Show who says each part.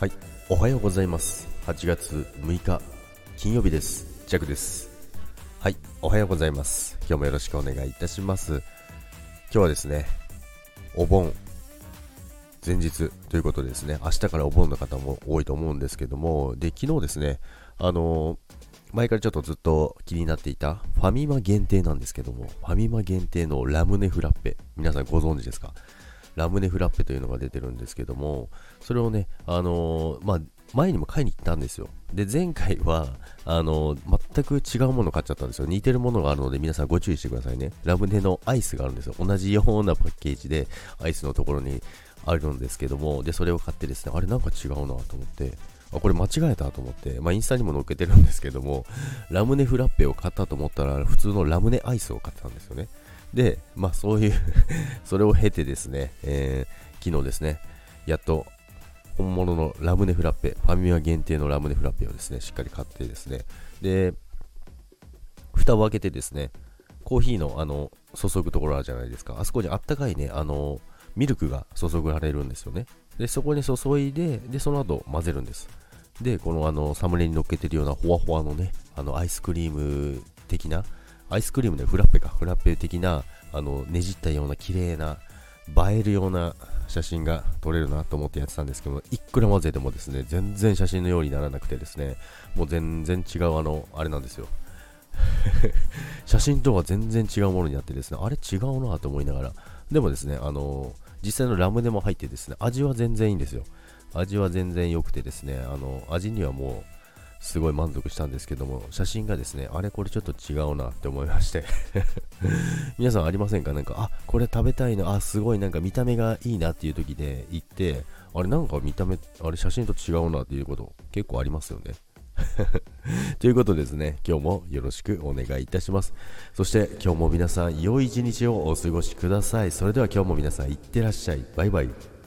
Speaker 1: はい。おはようございます。8月6日金曜日です。ジャクです。はい。おはようございます。今日もよろしくお願いいたします。今日はですねお盆前日ということでですね明日からお盆の方も多いと思うんですけどもで昨日ですねあの前からちょっとずっと気になっていたファミマ限定なんですけども、ファミマ限定のラムネフラッペ、皆さんご存知ですか？ラムネフラッペというのが出てるんですけども、それをね、あのー、まあ、前にも買いに行ったんですよ。で、前回は、あのー、全く違うもの買っちゃったんですよ。似てるものがあるので、皆さんご注意してくださいね。ラムネのアイスがあるんですよ。同じようなパッケージで、アイスのところにあるんですけども、で、それを買ってですね、あれなんか違うなと思って、あ、これ間違えたと思って、まあ、インスタにも載っけてるんですけども、ラムネフラッペを買ったと思ったら、普通のラムネアイスを買ってたんですよね。で、まあ、そういう それを経てですね、えー、昨日ですね、やっと本物のラムネフラッペ、ファミマ限定のラムネフラッペをですね、しっかり買ってですね、で、蓋を開けてですね、コーヒーのあの注ぐところあるじゃないですか、あそこにあったかいね、あのミルクが注がれるんですよね。で、そこに注いで、で、その後混ぜるんです。で、このあのサムネに乗っけてるようなほわほわのね、あのアイスクリーム的な、アイスクリームでフラッペか、フラッペ的な、あのねじったような綺麗な、映えるような写真が撮れるなと思ってやってたんですけど、いくら混ぜてもですね、全然写真のようにならなくてですね、もう全然違うあの、あれなんですよ。写真とは全然違うものになってですね、あれ違うなと思いながら、でもですね、あの実際のラムネも入ってですね、味は全然いいんですよ。味は全然良くてですね、あの、味にはもう、すごい満足したんですけども、写真がですね、あれこれちょっと違うなって思いまして 皆さんありませんか？なんか、あ、これ食べたいな、あ、すごいなんか見た目がいいなっていう時で行って、あれなんか見た目、あれ写真と違うなっていうこと結構ありますよね。ということですね、今日もよろしくお願いいたします。そして今日も皆さん良い一日をお過ごしください。それでは今日も皆さんいってらっしゃい。バイバイ。